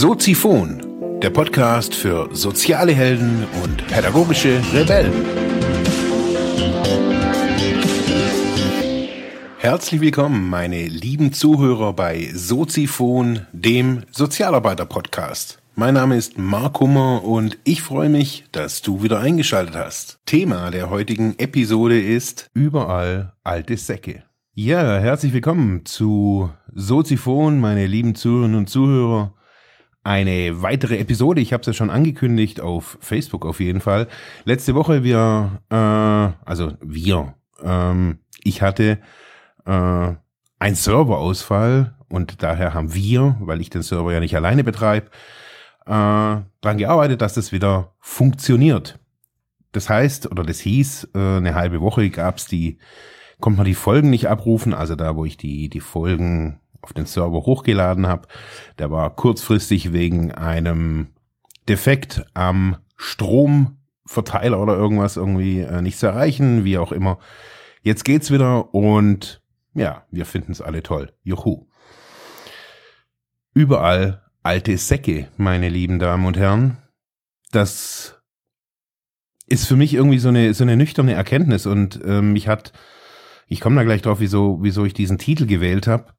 Soziphon, der Podcast für soziale Helden und pädagogische Rebellen. Herzlich willkommen, meine lieben Zuhörer bei Soziphon, dem Sozialarbeiter-Podcast. Mein Name ist Mark Hummer und ich freue mich, dass du wieder eingeschaltet hast. Thema der heutigen Episode ist Überall alte Säcke. Ja, herzlich willkommen zu Soziphon, meine lieben Zuhörerinnen und Zuhörer. Eine weitere Episode, ich habe es ja schon angekündigt auf Facebook auf jeden Fall. Letzte Woche wir, äh, also wir, ähm, ich hatte äh, einen Serverausfall und daher haben wir, weil ich den Server ja nicht alleine betreibe, äh, dran gearbeitet, dass das wieder funktioniert. Das heißt, oder das hieß, äh, eine halbe Woche gab's die konnte man die Folgen nicht abrufen, also da, wo ich die, die Folgen auf den Server hochgeladen habe, der war kurzfristig wegen einem Defekt am Stromverteiler oder irgendwas irgendwie äh, nicht zu erreichen, wie auch immer. Jetzt geht's wieder und ja, wir finden es alle toll. Juhu. Überall alte Säcke, meine lieben Damen und Herren. Das ist für mich irgendwie so eine, so eine nüchterne Erkenntnis und äh, mich hat ich komme da gleich drauf, wieso, wieso ich diesen Titel gewählt habe.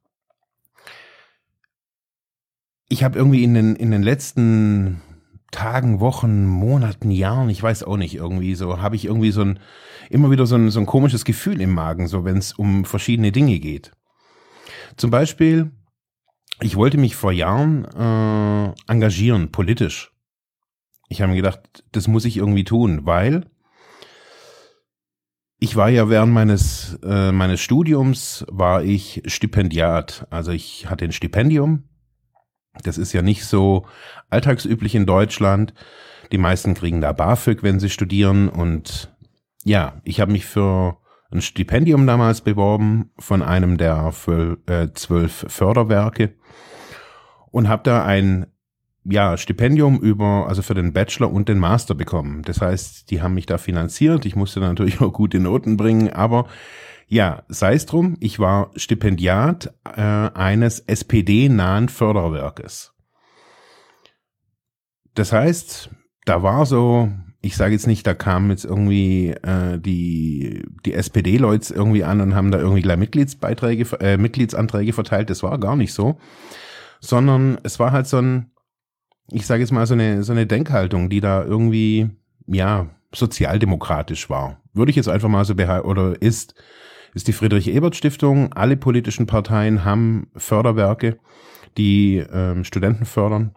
Ich habe irgendwie in den, in den letzten Tagen, Wochen, Monaten, Jahren, ich weiß auch nicht, irgendwie so, habe ich irgendwie so ein, immer wieder so ein, so ein komisches Gefühl im Magen, so wenn es um verschiedene Dinge geht. Zum Beispiel, ich wollte mich vor Jahren äh, engagieren, politisch. Ich habe mir gedacht, das muss ich irgendwie tun, weil ich war ja während meines, äh, meines Studiums war ich Stipendiat. Also ich hatte ein Stipendium. Das ist ja nicht so alltagsüblich in Deutschland. Die meisten kriegen da BAföG, wenn sie studieren. Und ja, ich habe mich für ein Stipendium damals beworben von einem der äh, zwölf Förderwerke und habe da ein ja, Stipendium über, also für den Bachelor und den Master bekommen. Das heißt, die haben mich da finanziert. Ich musste natürlich auch gute Noten bringen, aber ja, sei es drum, ich war Stipendiat äh, eines SPD-nahen Förderwerkes. Das heißt, da war so, ich sage jetzt nicht, da kamen jetzt irgendwie äh, die, die SPD-Leute irgendwie an und haben da irgendwie gleich Mitgliedsbeiträge, äh, Mitgliedsanträge verteilt. Das war gar nicht so. Sondern es war halt so ein, ich sage jetzt mal, so eine, so eine Denkhaltung, die da irgendwie, ja, sozialdemokratisch war. Würde ich jetzt einfach mal so behalten, oder ist, ist die Friedrich-Ebert-Stiftung. Alle politischen Parteien haben Förderwerke, die ähm, Studenten fördern.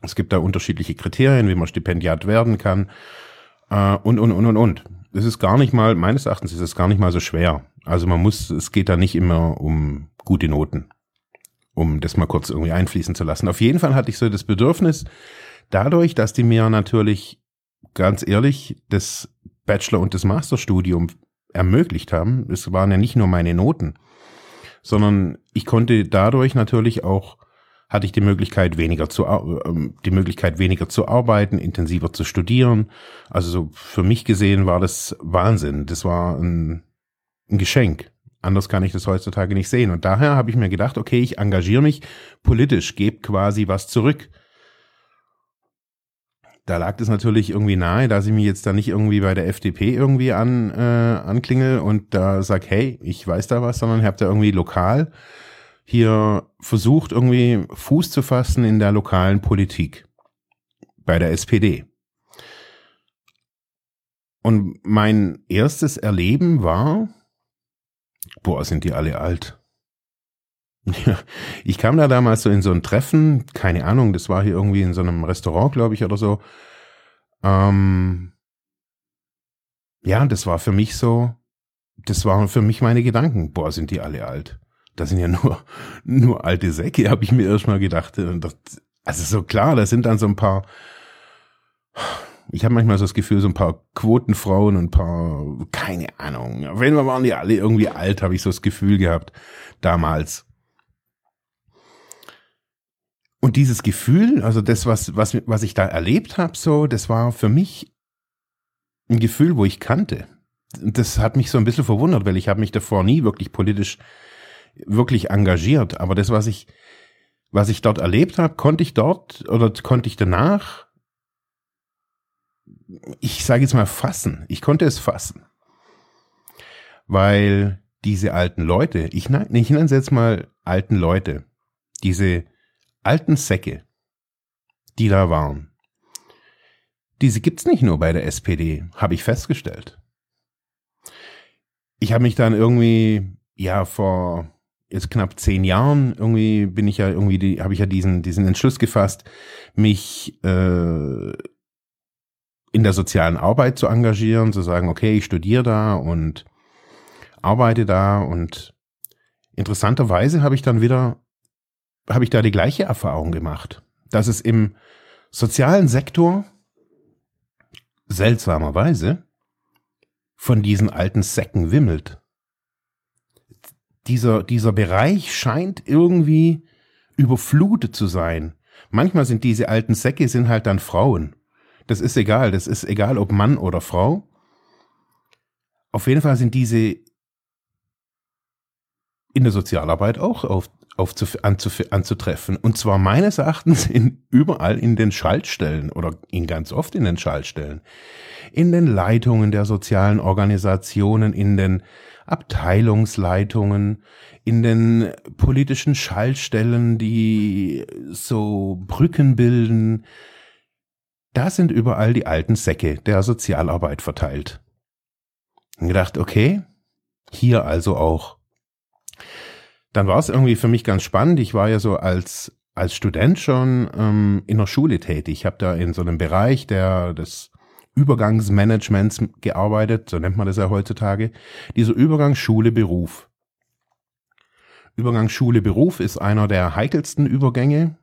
Es gibt da unterschiedliche Kriterien, wie man Stipendiat werden kann. Äh, und, und, und, und, und. Es ist gar nicht mal, meines Erachtens ist es gar nicht mal so schwer. Also man muss, es geht da nicht immer um gute Noten um das mal kurz irgendwie einfließen zu lassen. Auf jeden Fall hatte ich so das Bedürfnis, dadurch, dass die mir natürlich ganz ehrlich das Bachelor- und das Masterstudium ermöglicht haben, es waren ja nicht nur meine Noten, sondern ich konnte dadurch natürlich auch hatte ich die Möglichkeit weniger zu ähm, die Möglichkeit weniger zu arbeiten, intensiver zu studieren. Also so für mich gesehen war das Wahnsinn. Das war ein, ein Geschenk. Anders kann ich das heutzutage nicht sehen. Und daher habe ich mir gedacht, okay, ich engagiere mich politisch, gebe quasi was zurück. Da lag es natürlich irgendwie nahe, dass ich mich jetzt da nicht irgendwie bei der FDP irgendwie an, äh, anklingel und da sag, hey, ich weiß da was, sondern ich habe da irgendwie lokal hier versucht, irgendwie Fuß zu fassen in der lokalen Politik bei der SPD. Und mein erstes Erleben war, Boah, sind die alle alt. Ja, ich kam da damals so in so ein Treffen, keine Ahnung, das war hier irgendwie in so einem Restaurant, glaube ich, oder so. Ähm, ja, das war für mich so, das waren für mich meine Gedanken. Boah, sind die alle alt. Das sind ja nur, nur alte Säcke, habe ich mir erstmal gedacht. Also so klar, da sind dann so ein paar ich habe manchmal so das Gefühl, so ein paar Quotenfrauen und ein paar, keine Ahnung. Auf jeden Fall waren die alle irgendwie alt, habe ich so das Gefühl gehabt, damals. Und dieses Gefühl, also das, was, was, was ich da erlebt habe, so, das war für mich ein Gefühl, wo ich kannte. Das hat mich so ein bisschen verwundert, weil ich habe mich davor nie wirklich politisch wirklich engagiert. Aber das, was ich was ich dort erlebt habe, konnte ich dort oder konnte ich danach, ich sage jetzt mal fassen. Ich konnte es fassen. Weil diese alten Leute, ich, ich nenne es jetzt mal alten Leute, diese alten Säcke, die da waren, diese gibt's nicht nur bei der SPD, habe ich festgestellt. Ich habe mich dann irgendwie, ja, vor jetzt knapp zehn Jahren irgendwie bin ich ja irgendwie, habe ich ja diesen, diesen Entschluss gefasst, mich äh, in der sozialen Arbeit zu engagieren, zu sagen, okay, ich studiere da und arbeite da und interessanterweise habe ich dann wieder, habe ich da die gleiche Erfahrung gemacht, dass es im sozialen Sektor seltsamerweise von diesen alten Säcken wimmelt. Dieser, dieser Bereich scheint irgendwie überflutet zu sein. Manchmal sind diese alten Säcke sind halt dann Frauen. Das ist egal. Das ist egal, ob Mann oder Frau. Auf jeden Fall sind diese in der Sozialarbeit auch zu, anzutreffen. Und zwar meines Erachtens in, überall in den Schaltstellen oder in ganz oft in den Schaltstellen. In den Leitungen der sozialen Organisationen, in den Abteilungsleitungen, in den politischen Schaltstellen, die so Brücken bilden. Da sind überall die alten Säcke der Sozialarbeit verteilt. Und gedacht, okay, hier also auch dann war es irgendwie für mich ganz spannend. Ich war ja so als als Student schon ähm, in der Schule tätig. Ich habe da in so einem Bereich der des Übergangsmanagements gearbeitet, so nennt man das ja heutzutage. Dieser Übergang Schule-Beruf. Übergang Schule-Beruf ist einer der heikelsten Übergänge,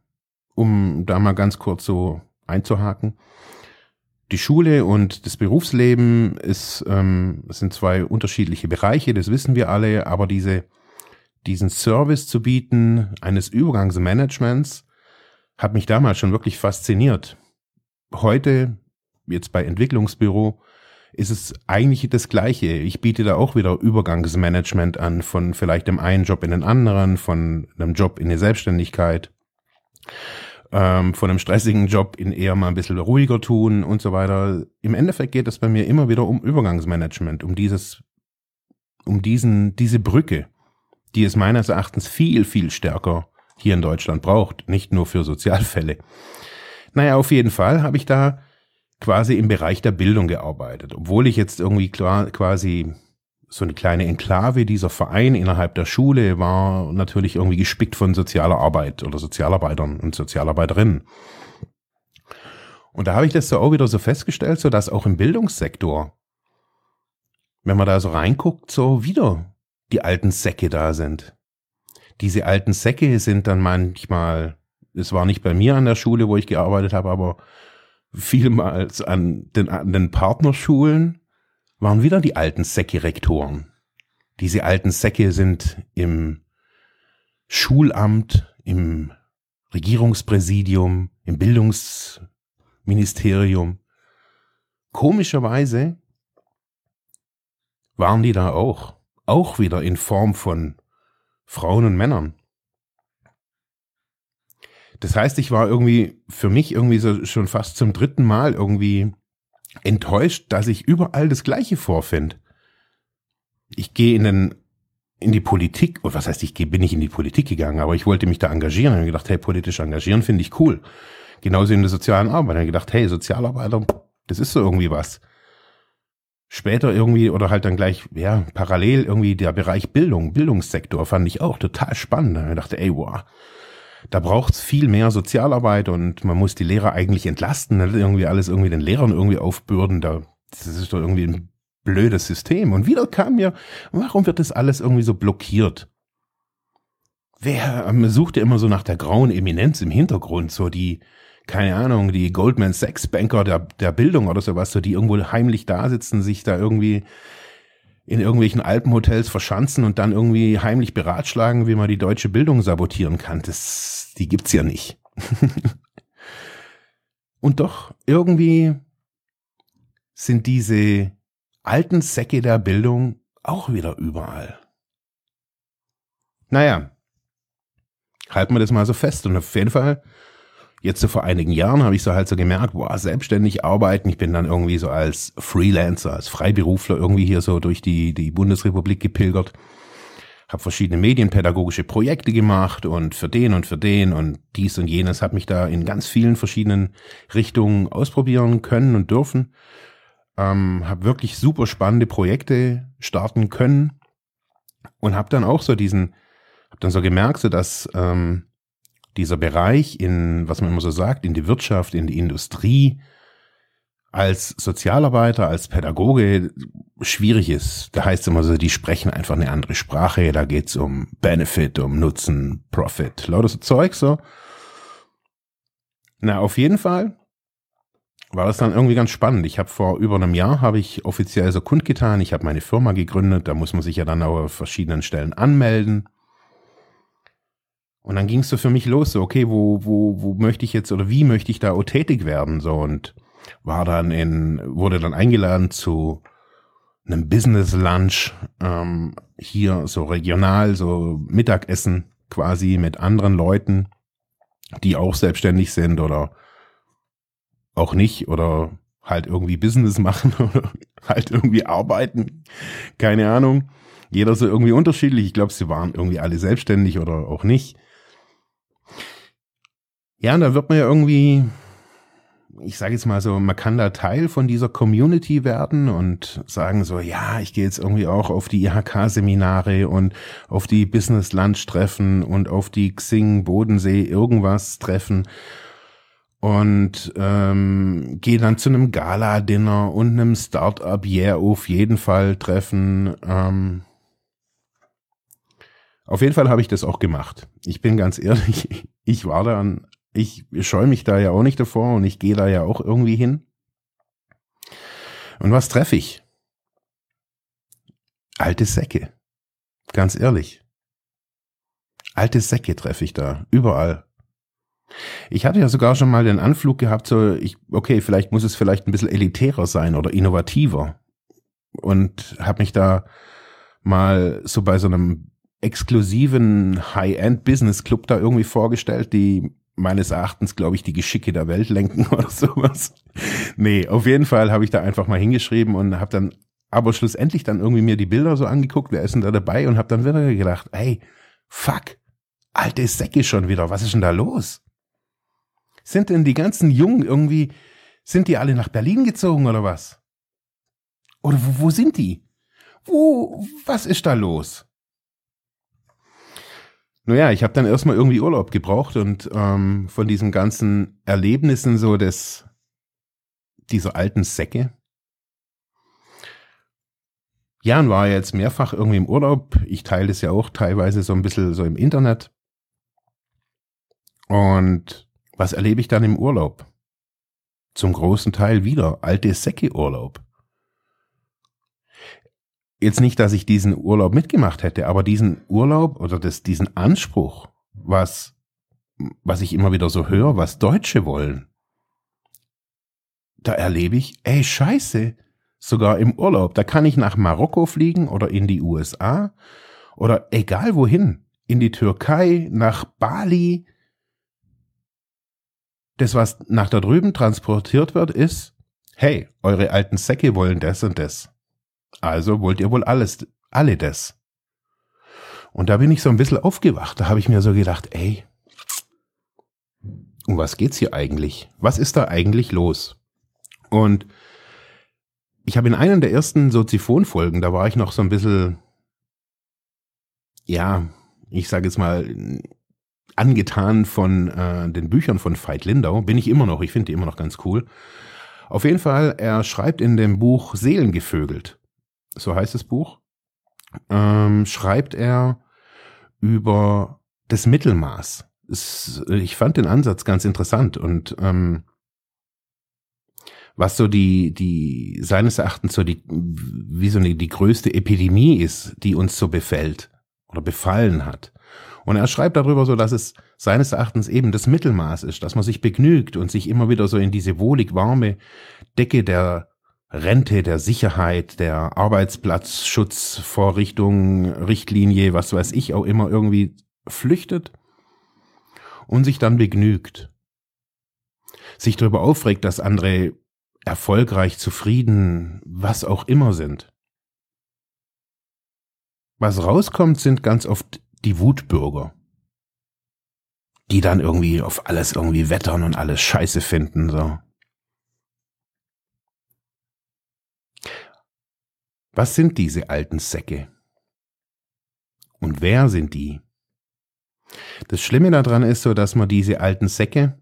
um da mal ganz kurz so einzuhaken. Die Schule und das Berufsleben ist, ähm, sind zwei unterschiedliche Bereiche, das wissen wir alle, aber diese diesen Service zu bieten eines Übergangsmanagements hat mich damals schon wirklich fasziniert. Heute, jetzt bei Entwicklungsbüro, ist es eigentlich das Gleiche. Ich biete da auch wieder Übergangsmanagement an, von vielleicht dem einen Job in den anderen, von einem Job in die Selbstständigkeit, ähm, von einem stressigen Job in eher mal ein bisschen ruhiger tun und so weiter. Im Endeffekt geht es bei mir immer wieder um Übergangsmanagement, um dieses, um diesen, diese Brücke die es meines Erachtens viel, viel stärker hier in Deutschland braucht, nicht nur für Sozialfälle. Naja, auf jeden Fall habe ich da quasi im Bereich der Bildung gearbeitet, obwohl ich jetzt irgendwie quasi so eine kleine Enklave, dieser Verein innerhalb der Schule war natürlich irgendwie gespickt von sozialer Arbeit oder Sozialarbeitern und Sozialarbeiterinnen. Und da habe ich das so auch wieder so festgestellt, so dass auch im Bildungssektor, wenn man da so reinguckt, so wieder die alten Säcke da sind. Diese alten Säcke sind dann manchmal, es war nicht bei mir an der Schule, wo ich gearbeitet habe, aber vielmals an den, an den Partnerschulen waren wieder die alten Säcke-Rektoren. Diese alten Säcke sind im Schulamt, im Regierungspräsidium, im Bildungsministerium. Komischerweise waren die da auch auch wieder in Form von Frauen und Männern. Das heißt, ich war irgendwie für mich irgendwie so schon fast zum dritten Mal irgendwie enttäuscht, dass ich überall das Gleiche vorfinde. Ich gehe in den in die Politik, oder was heißt, ich gehe, bin nicht in die Politik gegangen, aber ich wollte mich da engagieren. Ich habe gedacht, hey, politisch engagieren finde ich cool. Genauso in der sozialen Arbeit. Ich habe gedacht, hey, Sozialarbeiter, das ist so irgendwie was später irgendwie oder halt dann gleich, ja, parallel irgendwie der Bereich Bildung, Bildungssektor fand ich auch total spannend. Ich dachte, ey, wow, da braucht's viel mehr Sozialarbeit und man muss die Lehrer eigentlich entlasten, nicht irgendwie alles irgendwie den Lehrern irgendwie aufbürden. Da, das ist doch irgendwie ein blödes System. Und wieder kam mir, warum wird das alles irgendwie so blockiert? Wer man sucht ja immer so nach der grauen Eminenz im Hintergrund, so die, keine Ahnung, die Goldman Sachs Banker der, der Bildung oder sowas, so die irgendwo heimlich da sitzen, sich da irgendwie in irgendwelchen Alpenhotels verschanzen und dann irgendwie heimlich beratschlagen, wie man die deutsche Bildung sabotieren kann. Das, die gibt's ja nicht. und doch irgendwie sind diese alten Säcke der Bildung auch wieder überall. Naja, halten wir das mal so fest. Und auf jeden Fall, jetzt so vor einigen Jahren habe ich so halt so gemerkt, boah, selbstständig arbeiten. Ich bin dann irgendwie so als Freelancer, als Freiberufler irgendwie hier so durch die, die Bundesrepublik gepilgert. Habe verschiedene medienpädagogische Projekte gemacht und für den und für den und dies und jenes. Habe mich da in ganz vielen verschiedenen Richtungen ausprobieren können und dürfen. Ähm, habe wirklich super spannende Projekte starten können und habe dann auch so diesen habe dann so gemerkt, so dass ähm, dieser Bereich in, was man immer so sagt, in die Wirtschaft, in die Industrie, als Sozialarbeiter, als Pädagoge schwierig ist. Da heißt es immer so, die sprechen einfach eine andere Sprache. Da geht's um Benefit, um Nutzen, Profit, lauter so Zeug so. Na, auf jeden Fall war das dann irgendwie ganz spannend. Ich habe vor über einem Jahr habe ich offiziell so kundgetan. Ich habe meine Firma gegründet. Da muss man sich ja dann auf verschiedenen Stellen anmelden. Und dann ging es so für mich los, so, okay, wo, wo, wo möchte ich jetzt oder wie möchte ich da auch tätig werden? So und war dann in, wurde dann eingeladen zu einem Business Lunch ähm, hier so regional, so Mittagessen quasi mit anderen Leuten, die auch selbstständig sind oder auch nicht oder halt irgendwie Business machen oder halt irgendwie arbeiten. Keine Ahnung. Jeder so irgendwie unterschiedlich. Ich glaube, sie waren irgendwie alle selbstständig oder auch nicht. Ja, da wird man ja irgendwie, ich sage jetzt mal so, man kann da Teil von dieser Community werden und sagen so, ja, ich gehe jetzt irgendwie auch auf die IHK-Seminare und auf die Business Lunch Treffen und auf die Xing Bodensee irgendwas Treffen und ähm, gehe dann zu einem Gala-Dinner und einem Startup Yeah auf jeden Fall Treffen. Ähm, auf jeden Fall habe ich das auch gemacht. Ich bin ganz ehrlich, ich war dann ich scheue mich da ja auch nicht davor und ich gehe da ja auch irgendwie hin. Und was treffe ich? Alte Säcke. Ganz ehrlich. Alte Säcke treffe ich da. Überall. Ich hatte ja sogar schon mal den Anflug gehabt, so, ich, okay, vielleicht muss es vielleicht ein bisschen elitärer sein oder innovativer. Und habe mich da mal so bei so einem exklusiven High-End-Business-Club da irgendwie vorgestellt, die meines Erachtens, glaube ich, die Geschicke der Welt lenken oder sowas. Nee, auf jeden Fall habe ich da einfach mal hingeschrieben und habe dann aber schlussendlich dann irgendwie mir die Bilder so angeguckt, wer ist denn da dabei und habe dann wieder gedacht, ey, fuck, alte Säcke schon wieder, was ist denn da los? Sind denn die ganzen Jungen irgendwie, sind die alle nach Berlin gezogen oder was? Oder wo, wo sind die? Wo, was ist da los? Naja, ich habe dann erstmal irgendwie Urlaub gebraucht und ähm, von diesen ganzen Erlebnissen so des dieser alten Säcke. Jan war jetzt mehrfach irgendwie im Urlaub. Ich teile das ja auch teilweise so ein bisschen so im Internet. Und was erlebe ich dann im Urlaub? Zum großen Teil wieder alte Säcke-Urlaub jetzt nicht, dass ich diesen Urlaub mitgemacht hätte, aber diesen Urlaub oder das, diesen Anspruch, was, was ich immer wieder so höre, was Deutsche wollen, da erlebe ich, ey, scheiße, sogar im Urlaub, da kann ich nach Marokko fliegen oder in die USA oder egal wohin, in die Türkei, nach Bali. Das, was nach da drüben transportiert wird, ist, hey, eure alten Säcke wollen das und das. Also wollt ihr wohl alles, alle das. Und da bin ich so ein bisschen aufgewacht. Da habe ich mir so gedacht, ey, um was geht's hier eigentlich? Was ist da eigentlich los? Und ich habe in einer der ersten Soziphon-Folgen, da war ich noch so ein bisschen, ja, ich sage jetzt mal, angetan von äh, den Büchern von Veit Lindau. Bin ich immer noch, ich finde die immer noch ganz cool. Auf jeden Fall, er schreibt in dem Buch Seelengevögelt so heißt das Buch, ähm, schreibt er über das Mittelmaß. Es, ich fand den Ansatz ganz interessant und ähm, was so die, die seines Erachtens so die, wie so eine, die größte Epidemie ist, die uns so befällt oder befallen hat. Und er schreibt darüber so, dass es seines Erachtens eben das Mittelmaß ist, dass man sich begnügt und sich immer wieder so in diese wohlig warme Decke der Rente, der Sicherheit, der Arbeitsplatzschutzvorrichtung, Richtlinie, was weiß ich auch immer irgendwie flüchtet und sich dann begnügt. Sich darüber aufregt, dass andere erfolgreich, zufrieden, was auch immer sind. Was rauskommt, sind ganz oft die Wutbürger, die dann irgendwie auf alles irgendwie wettern und alles scheiße finden, so. Was sind diese alten Säcke? Und wer sind die? Das Schlimme daran ist so, dass man diese alten Säcke,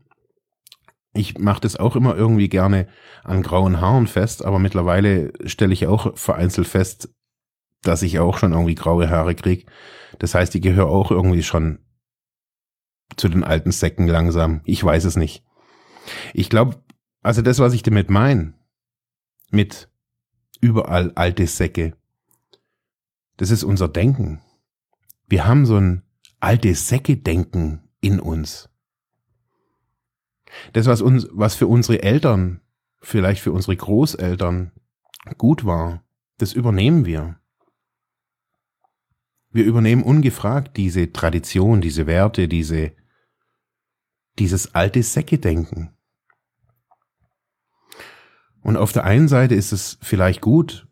ich mache das auch immer irgendwie gerne an grauen Haaren fest, aber mittlerweile stelle ich auch vereinzelt fest, dass ich auch schon irgendwie graue Haare krieg. Das heißt, ich gehöre auch irgendwie schon zu den alten Säcken langsam. Ich weiß es nicht. Ich glaube, also das, was ich damit meine, mit überall alte Säcke. Das ist unser Denken. Wir haben so ein alte Säcke-Denken in uns. Das, was uns, was für unsere Eltern, vielleicht für unsere Großeltern gut war, das übernehmen wir. Wir übernehmen ungefragt diese Tradition, diese Werte, diese, dieses alte Säcke-Denken. Und auf der einen Seite ist es vielleicht gut,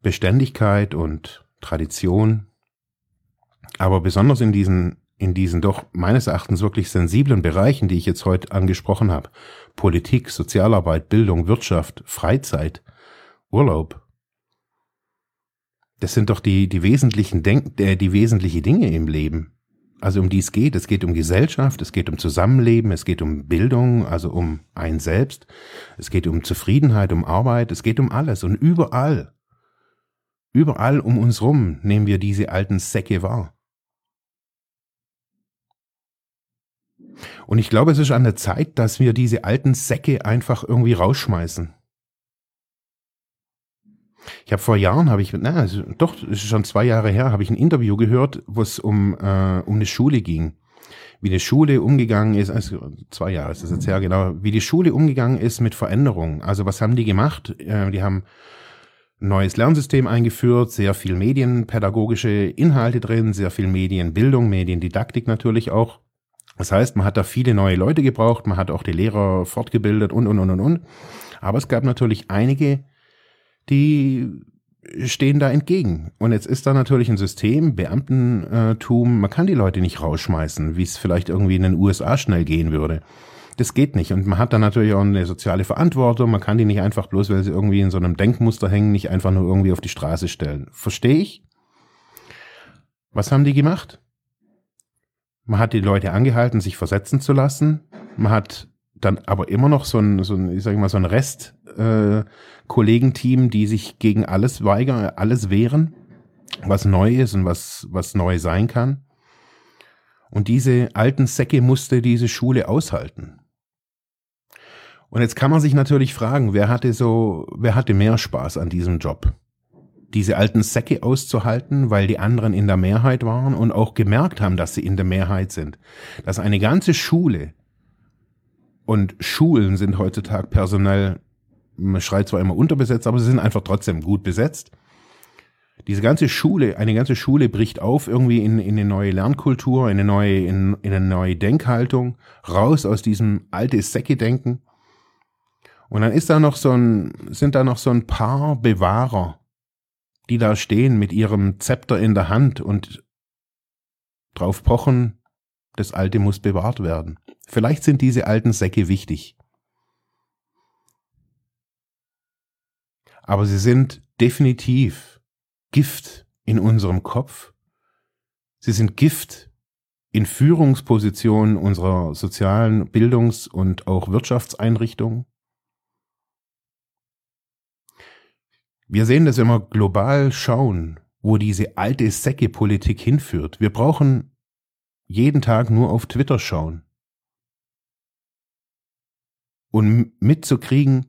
Beständigkeit und Tradition, aber besonders in diesen, in diesen doch meines Erachtens wirklich sensiblen Bereichen, die ich jetzt heute angesprochen habe, Politik, Sozialarbeit, Bildung, Wirtschaft, Freizeit, Urlaub, das sind doch die, die wesentlichen Denk äh, die wesentliche Dinge im Leben also um die es geht. Es geht um Gesellschaft, es geht um Zusammenleben, es geht um Bildung, also um ein Selbst, es geht um Zufriedenheit, um Arbeit, es geht um alles und überall, überall um uns rum nehmen wir diese alten Säcke wahr. Und ich glaube, es ist an der Zeit, dass wir diese alten Säcke einfach irgendwie rausschmeißen. Ich habe vor Jahren, habe ich, na, also doch, ist schon zwei Jahre her, habe ich ein Interview gehört, wo es um, äh, um eine Schule ging. Wie eine Schule umgegangen ist, also zwei Jahre ist das jetzt her, genau, wie die Schule umgegangen ist mit Veränderungen. Also was haben die gemacht? Äh, die haben neues Lernsystem eingeführt, sehr viel medienpädagogische Inhalte drin, sehr viel Medienbildung, Mediendidaktik natürlich auch. Das heißt, man hat da viele neue Leute gebraucht, man hat auch die Lehrer fortgebildet und, und, und, und, und. Aber es gab natürlich einige, die stehen da entgegen. Und jetzt ist da natürlich ein System, Beamtentum, man kann die Leute nicht rausschmeißen, wie es vielleicht irgendwie in den USA schnell gehen würde. Das geht nicht. Und man hat dann natürlich auch eine soziale Verantwortung. Man kann die nicht einfach bloß, weil sie irgendwie in so einem Denkmuster hängen, nicht einfach nur irgendwie auf die Straße stellen. Verstehe ich? Was haben die gemacht? Man hat die Leute angehalten, sich versetzen zu lassen. Man hat dann aber immer noch so ein, so ein ich sage mal, so ein Rest äh, Kollegenteam, die sich gegen alles weigern, alles wehren, was neu ist und was, was neu sein kann. Und diese alten Säcke musste diese Schule aushalten. Und jetzt kann man sich natürlich fragen, wer hatte so, wer hatte mehr Spaß an diesem Job? Diese alten Säcke auszuhalten, weil die anderen in der Mehrheit waren und auch gemerkt haben, dass sie in der Mehrheit sind. Dass eine ganze Schule und Schulen sind heutzutage personell man schreit zwar immer unterbesetzt, aber sie sind einfach trotzdem gut besetzt. Diese ganze Schule, eine ganze Schule bricht auf irgendwie in, in eine neue Lernkultur, in eine neue, in, in eine neue Denkhaltung, raus aus diesem alte Säcke-Denken. Und dann ist da noch so ein, sind da noch so ein paar Bewahrer, die da stehen mit ihrem Zepter in der Hand und drauf pochen, das Alte muss bewahrt werden. Vielleicht sind diese alten Säcke wichtig. aber sie sind definitiv Gift in unserem Kopf. Sie sind Gift in Führungspositionen unserer sozialen Bildungs- und auch Wirtschaftseinrichtungen. Wir sehen das, wir global schauen, wo diese alte Säcke-Politik hinführt. Wir brauchen jeden Tag nur auf Twitter schauen. Und mitzukriegen,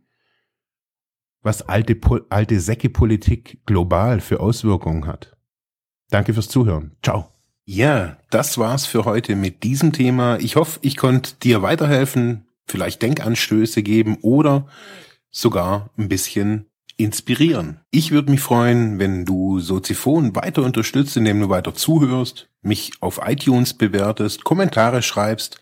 was alte, alte Säcke-Politik global für Auswirkungen hat. Danke fürs Zuhören. Ciao. Ja, das war's für heute mit diesem Thema. Ich hoffe, ich konnte dir weiterhelfen, vielleicht Denkanstöße geben oder sogar ein bisschen inspirieren. Ich würde mich freuen, wenn du Soziphon weiter unterstützt, indem du weiter zuhörst, mich auf iTunes bewertest, Kommentare schreibst